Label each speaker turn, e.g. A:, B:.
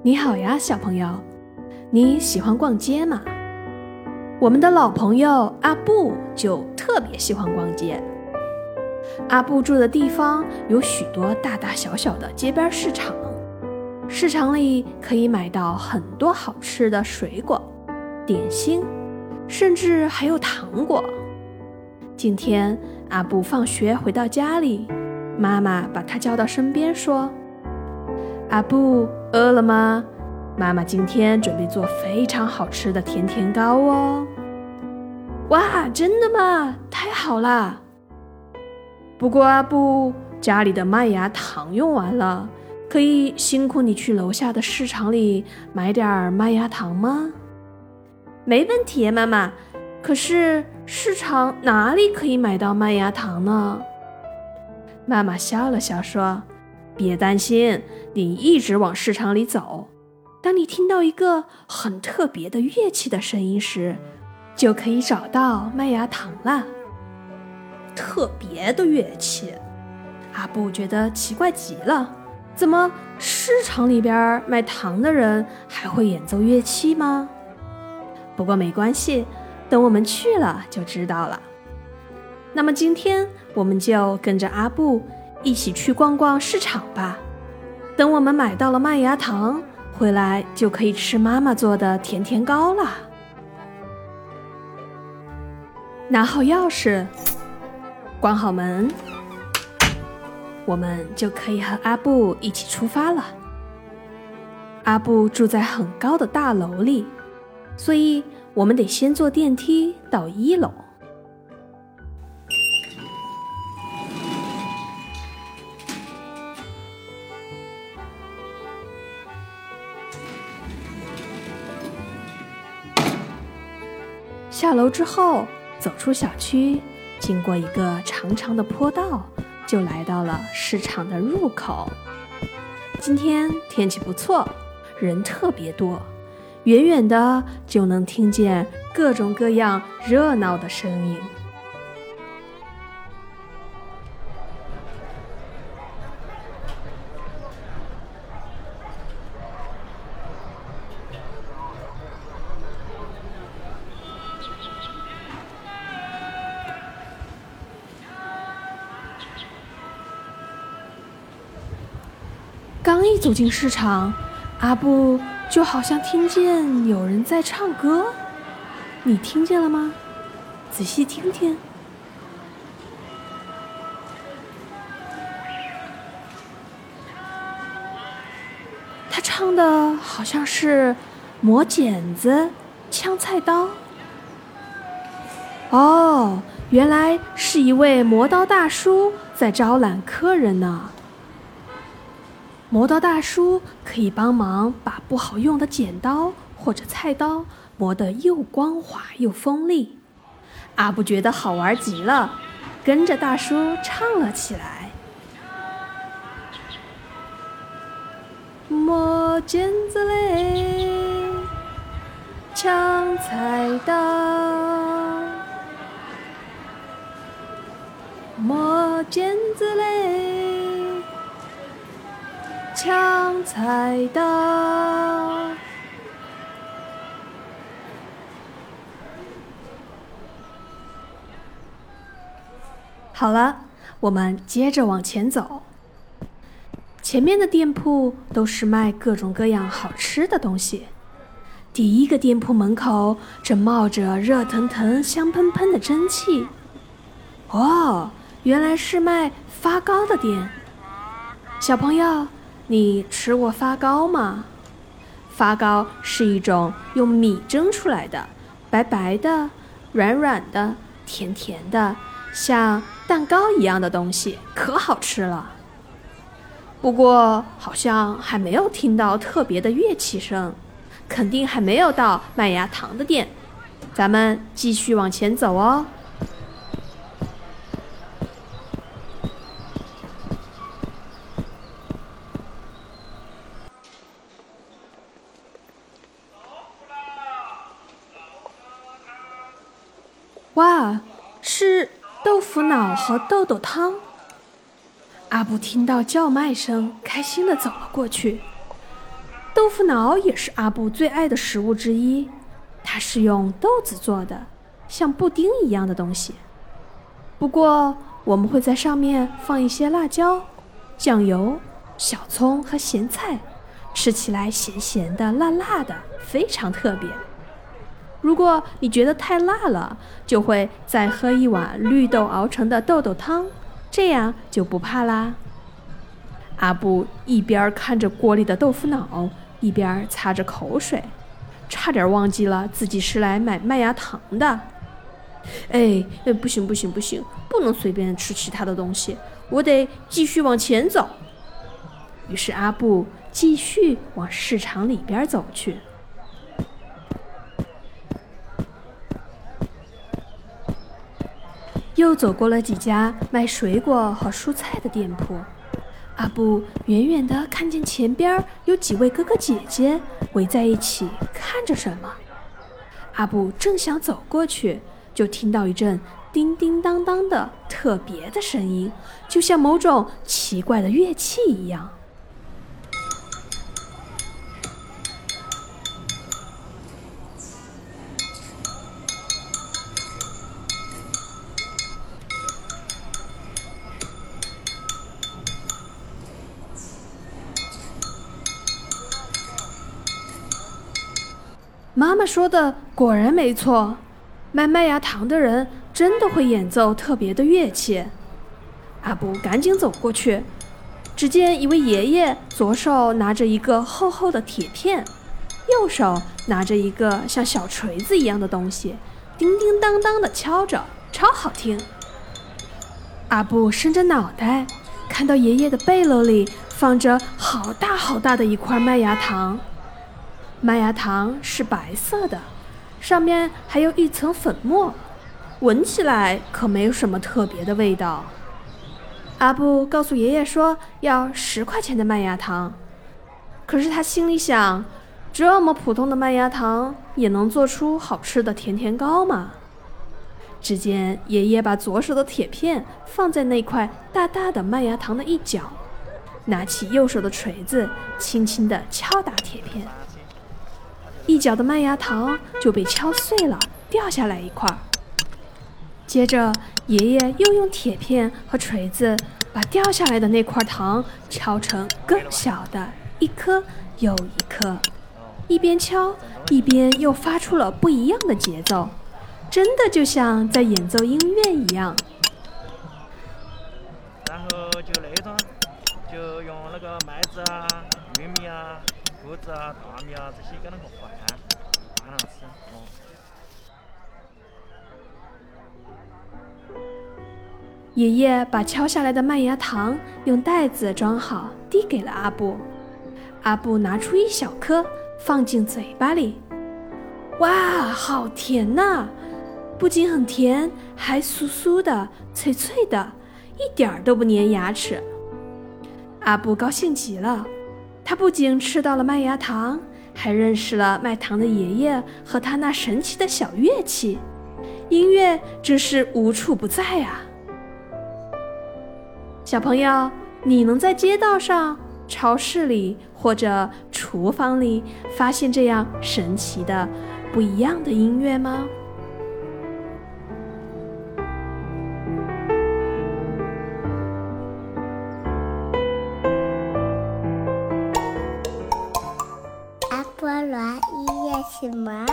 A: 你好呀，小朋友，你喜欢逛街吗？我们的老朋友阿布就特别喜欢逛街。阿布住的地方有许多大大小小的街边市场，市场里可以买到很多好吃的水果、点心，甚至还有糖果。今天阿布放学回到家里，妈妈把他叫到身边说：“阿布，饿了吗？妈妈今天准备做非常好吃的甜甜糕哦。”哇，真的吗？太好了！不过阿布家里的麦芽糖用完了，可以辛苦你去楼下的市场里买点麦芽糖吗？没问题，妈妈。可是市场哪里可以买到麦芽糖呢？妈妈笑了笑说：“别担心，你一直往市场里走，当你听到一个很特别的乐器的声音时，就可以找到麦芽糖了。”特别的乐器，阿布觉得奇怪极了。怎么市场里边卖糖的人还会演奏乐器吗？不过没关系，等我们去了就知道了。那么今天我们就跟着阿布一起去逛逛市场吧。等我们买到了麦芽糖，回来就可以吃妈妈做的甜甜糕啦。拿好钥匙。关好门，我们就可以和阿布一起出发了。阿布住在很高的大楼里，所以我们得先坐电梯到一楼。下楼之后，走出小区。经过一个长长的坡道，就来到了市场的入口。今天天气不错，人特别多，远远的就能听见各种各样热闹的声音。刚一走进市场，阿布就好像听见有人在唱歌。你听见了吗？仔细听听。他唱的好像是磨剪子、枪菜刀。哦，原来是一位磨刀大叔在招揽客人呢。磨刀大叔可以帮忙把不好用的剪刀或者菜刀磨得又光滑又锋利。阿布觉得好玩极了，跟着大叔唱了起来：磨剪子嘞，抢菜刀，磨剪子嘞。抢菜刀。好了，我们接着往前走。前面的店铺都是卖各种各样好吃的东西。第一个店铺门口正冒着热腾腾、香喷喷的蒸汽。哦，原来是卖发糕的店。小朋友。你吃过发糕吗？发糕是一种用米蒸出来的，白白的、软软的、甜甜的，像蛋糕一样的东西，可好吃了。不过好像还没有听到特别的乐器声，肯定还没有到麦芽糖的店。咱们继续往前走哦。哇，是豆腐脑和豆豆汤。阿布听到叫卖声，开心的走了过去。豆腐脑也是阿布最爱的食物之一，它是用豆子做的，像布丁一样的东西。不过我们会在上面放一些辣椒、酱油、小葱和咸菜，吃起来咸咸的、辣辣的，非常特别。如果你觉得太辣了，就会再喝一碗绿豆熬成的豆豆汤，这样就不怕啦。阿布一边看着锅里的豆腐脑，一边擦着口水，差点忘记了自己是来买麦芽糖的。哎，不行不行不行，不能随便吃其他的东西，我得继续往前走。于是阿布继续往市场里边走去。又走过了几家卖水果和蔬菜的店铺，阿布远远地看见前边有几位哥哥姐姐围在一起看着什么。阿布正想走过去，就听到一阵叮叮当当的特别的声音，就像某种奇怪的乐器一样。妈妈说的果然没错，卖麦芽糖的人真的会演奏特别的乐器。阿布赶紧走过去，只见一位爷爷左手拿着一个厚厚的铁片，右手拿着一个像小锤子一样的东西，叮叮当当的敲着，超好听。阿布伸着脑袋，看到爷爷的背篓里放着好大好大的一块麦芽糖。麦芽糖是白色的，上面还有一层粉末，闻起来可没有什么特别的味道。阿布告诉爷爷说要十块钱的麦芽糖，可是他心里想，这么普通的麦芽糖也能做出好吃的甜甜糕吗？只见爷爷把左手的铁片放在那块大大的麦芽糖的一角，拿起右手的锤子，轻轻地敲打铁片。一角的麦芽糖就被敲碎了，掉下来一块。接着，爷爷又用铁片和锤子把掉下来的那块糖敲成更小的，一颗又一颗。一边敲，一边又发出了不一样的节奏，真的就像在演奏音乐一样。
B: 然后就那种，就用那个麦子啊、玉米啊。谷子啊、大米啊这些跟那个换，换了吃哦。
A: 爷爷把敲下来的麦芽糖用袋子装好，递给了阿布。阿布拿出一小颗，放进嘴巴里。哇，好甜呐！不仅很甜，还酥酥的、脆脆的，一点儿都不粘牙齿。阿布高兴极了。他不仅吃到了麦芽糖，还认识了卖糖的爷爷和他那神奇的小乐器，音乐真是无处不在啊！小朋友，你能在街道上、超市里或者厨房里发现这样神奇的、不一样的音乐吗？
C: 什么？